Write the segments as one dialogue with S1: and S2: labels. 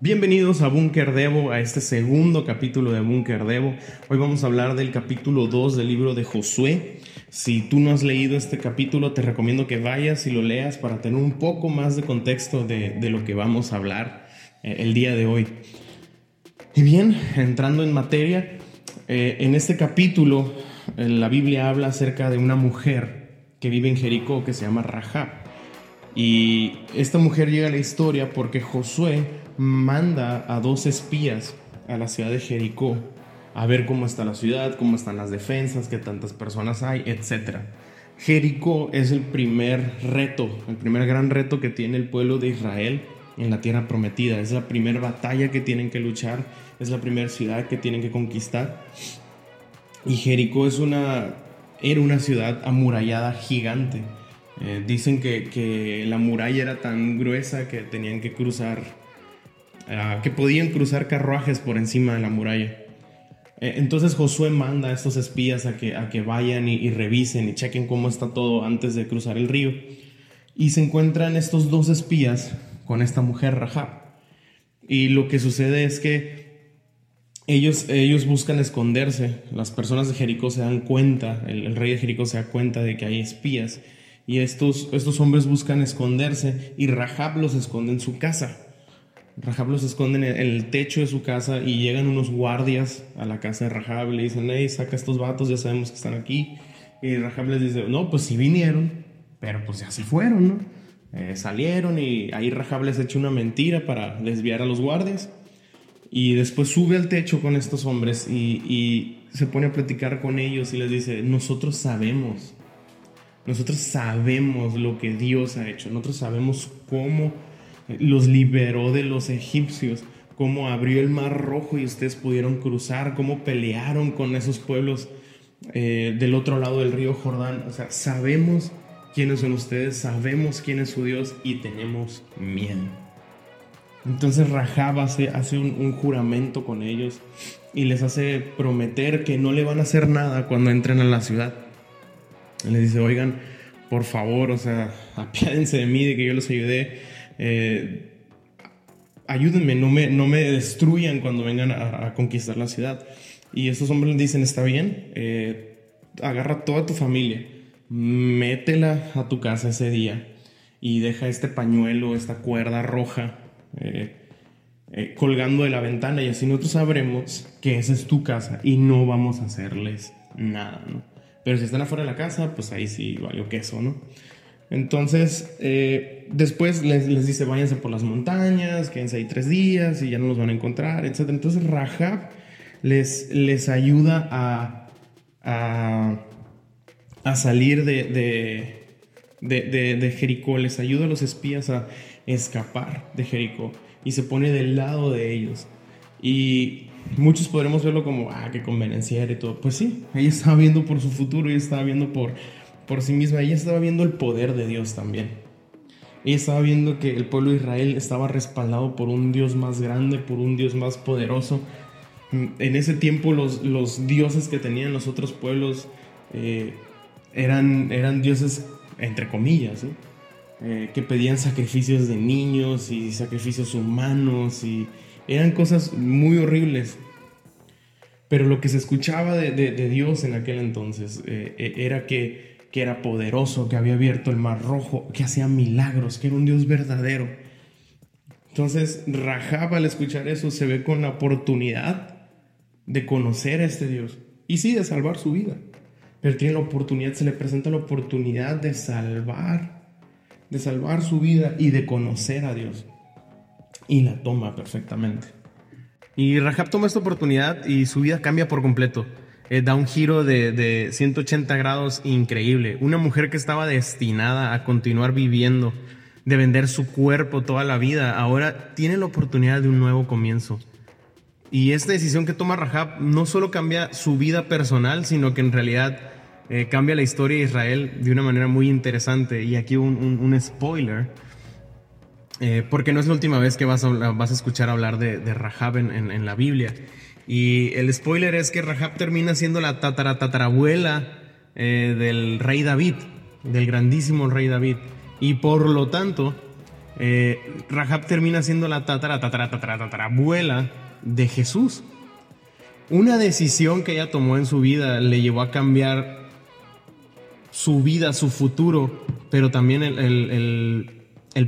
S1: Bienvenidos a Búnker Devo, a este segundo capítulo de Búnker Devo. Hoy vamos a hablar del capítulo 2 del libro de Josué. Si tú no has leído este capítulo, te recomiendo que vayas y lo leas para tener un poco más de contexto de, lo que vamos a hablar eh, el día de hoy. Y bien, entrando en materia, eh, en este capítulo eh, la Biblia habla acerca de una mujer que vive en Jericó que se llama Rahab. Y esta mujer llega a la historia porque Josué manda a dos espías a la ciudad de Jericó a ver cómo está la ciudad, cómo están las defensas, qué tantas personas hay, etc. Jericó es el primer reto, el primer gran reto que tiene el pueblo de Israel en la tierra prometida. Es la primera batalla que tienen que luchar, es la primera ciudad que tienen que conquistar. Y Jericó es una, era una ciudad amurallada gigante. Eh, dicen que, que la muralla era tan gruesa que tenían que cruzar que podían cruzar carruajes por encima de la muralla. Eh, entonces Josué manda a estos espías a que, a que vayan y, revisen y chequen cómo está todo antes de cruzar el río. Y se encuentran estos dos espías con esta mujer Rahab. Y lo que sucede es que ellos, ellos buscan esconderse. Las personas de Jericó se dan cuenta, el, rey de Jericó se da cuenta de que hay espías. Y estos, estos hombres buscan esconderse y Rahab los esconde en su casa. Rahab los esconde en el techo de su casa y llegan unos guardias a la casa de Rahab y le dicen, hey, saca estos vatos, ya sabemos que están aquí. Y Rahab les dice, no, pues sí vinieron, pero pues ya se fueron, ¿no? Eh, salieron y ahí Rahab les echa una mentira para desviar a los guardias. Y después sube al techo con estos hombres y, y se pone a platicar con ellos y les dice, nosotros sabemos, nosotros sabemos lo que Dios ha hecho, nosotros sabemos cómo los liberó de los egipcios, cómo abrió el mar rojo y ustedes pudieron cruzar, cómo pelearon con esos pueblos eh, del otro lado del río Jordán. O sea, sabemos quiénes son ustedes, sabemos quién es su Dios y tenemos miedo. Entonces Rahab hace, hace un, un, juramento con ellos y les hace prometer que no le van a hacer nada cuando entren a la ciudad. Les dice, oigan, por favor, o sea, apiádense de mí, de que yo los ayudé eh, ayúdenme, no me, no me destruyan cuando vengan a, conquistar la ciudad. Y estos hombres dicen, está bien, eh, agarra toda tu familia, métela a tu casa ese día y deja este pañuelo, esta cuerda roja eh, colgando de la ventana y así nosotros sabremos que esa es tu casa y no vamos a hacerles nada, Pero si están afuera de la casa, pues ahí sí valió queso, ¿no? Entonces, eh, después les, dice, váyanse por las montañas, quédense ahí tres días y ya no los van a encontrar, etc. Entonces, Rahab les, les ayuda a, a, salir de, de, de, Jericó, les ayuda a los espías a escapar de Jericó y se pone del lado de ellos. Y muchos podremos verlo como, ah, qué convenenciera y todo. Pues sí, ella estaba viendo por su futuro, ella estaba viendo por por sí misma, ella estaba viendo el poder de Dios también. Ella estaba viendo que el pueblo de Israel estaba respaldado por un Dios más grande, por un Dios más poderoso. En ese tiempo los, los dioses que tenían los otros pueblos eh, eran, eran dioses, entre comillas, eh, que pedían sacrificios de niños y sacrificios humanos y eran cosas muy horribles. Pero lo que se escuchaba de, Dios en aquel entonces eh, era que que era poderoso, que había abierto el mar rojo, que hacía milagros, que era un Dios verdadero. Entonces, Rahab al escuchar eso se ve con la oportunidad de conocer a este Dios y sí de salvar su vida. Pero tiene la oportunidad, se le presenta la oportunidad de salvar, de salvar su vida y de conocer a Dios. Y la toma perfectamente. Y Rahab toma esta oportunidad y su vida cambia por completo. Eh, da un giro de, 180 grados increíble. Una mujer que estaba destinada a continuar viviendo, de vender su cuerpo toda la vida, ahora tiene la oportunidad de un nuevo comienzo. Y esta decisión que toma Rahab no solo cambia su vida personal, sino que en realidad eh, cambia la historia de Israel de una manera muy interesante. Y aquí un, spoiler, eh, porque no es la última vez que vas a, escuchar hablar de, Rahab en, la Biblia. Y el spoiler es que Rahab termina siendo la tataratatarabuela eh, del rey David, del grandísimo rey David. Y por lo tanto, eh, Rahab termina siendo la tatara, tatara, tatara, tatara, abuela de Jesús. Una decisión que ella tomó en su vida le llevó a cambiar su vida, su futuro, pero también el,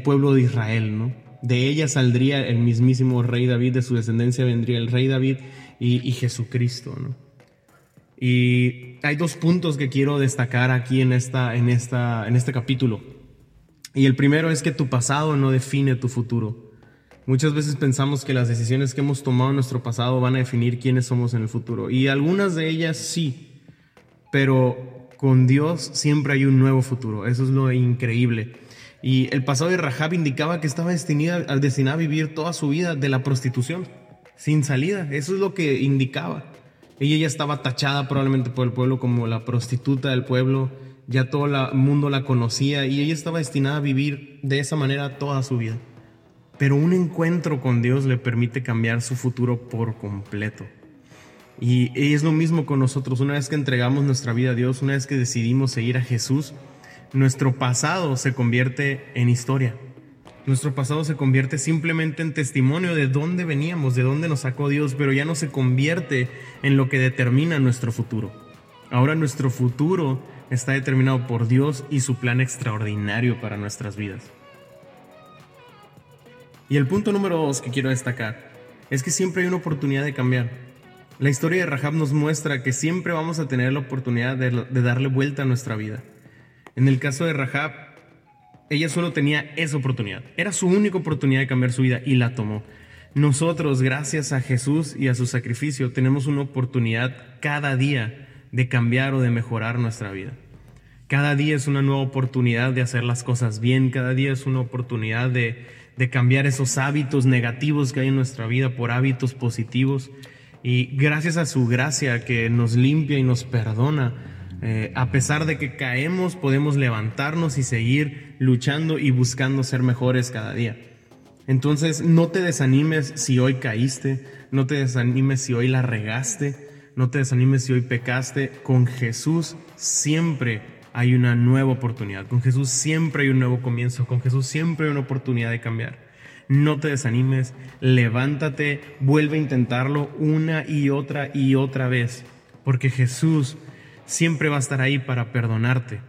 S1: pueblo de Israel, ¿no? De ella saldría el mismísimo rey David, de su descendencia vendría el rey David y, y Jesucristo, ¿no? Y hay dos puntos que quiero destacar aquí en, esta, en, esta, en este capítulo. Y el primero es que tu pasado no define tu futuro. Muchas veces pensamos que las decisiones que hemos tomado en nuestro pasado van a definir quiénes somos en el futuro. Y algunas de ellas sí, pero con Dios siempre hay un nuevo futuro. Eso es lo increíble. Y el pasado de Rahab indicaba que estaba destinada, destinada a vivir toda su vida de la prostitución, sin salida. Eso es lo que indicaba. Ella ya estaba tachada probablemente por el pueblo como la prostituta del pueblo, ya todo el mundo la conocía y ella estaba destinada a vivir de esa manera toda su vida. Pero un encuentro con Dios le permite cambiar su futuro por completo. Y es lo mismo con nosotros, una vez que entregamos nuestra vida a Dios, una vez que decidimos seguir a Jesús, nuestro pasado se convierte en historia. Nuestro pasado se convierte simplemente en testimonio de dónde veníamos, de dónde nos sacó Dios, pero ya no se convierte en lo que determina nuestro futuro. Ahora nuestro futuro está determinado por Dios y su plan extraordinario para nuestras vidas. Y el punto número dos que quiero destacar es que siempre hay una oportunidad de cambiar. La historia de Rahab nos muestra que siempre vamos a tener la oportunidad de, de darle vuelta a nuestra vida. En el caso de Rahab, ella solo tenía esa oportunidad. Era su única oportunidad de cambiar su vida y la tomó. Nosotros, gracias a Jesús y a su sacrificio, tenemos una oportunidad cada día de cambiar o de mejorar nuestra vida. Cada día es una nueva oportunidad de hacer las cosas bien, cada día es una oportunidad de, cambiar esos hábitos negativos que hay en nuestra vida por hábitos positivos. Y gracias a su gracia que nos limpia y nos perdona, eh, a pesar de que caemos, podemos levantarnos y seguir luchando y buscando ser mejores cada día. Entonces, no te desanimes si hoy caíste, no te desanimes si hoy la regaste, no te desanimes si hoy pecaste. Con Jesús siempre hay una nueva oportunidad, con Jesús siempre hay un nuevo comienzo, con Jesús siempre hay una oportunidad de cambiar. No te desanimes, levántate, vuelve a intentarlo una y otra y otra vez, porque Jesús siempre va a estar ahí para perdonarte.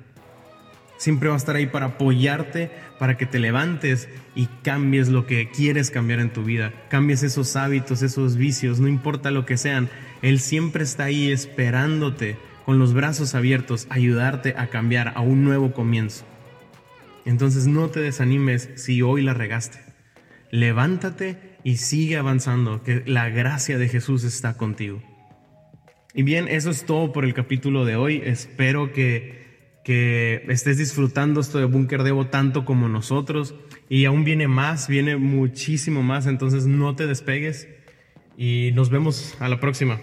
S1: Siempre va a estar ahí para apoyarte, para que te levantes y cambies lo que quieres cambiar en tu vida. Cambies esos hábitos, esos vicios, no importa lo que sean. Él siempre está ahí esperándote con los brazos abiertos, ayudarte a cambiar a un nuevo comienzo. Entonces no te desanimes si hoy la regaste. Levántate y sigue avanzando, que la gracia de Jesús está contigo. Y bien, eso es todo por el capítulo de hoy. Espero que, que estés disfrutando esto de Búnker Devo tanto como nosotros. Y aún viene más, viene muchísimo más. Entonces no te despegues y nos vemos a la próxima.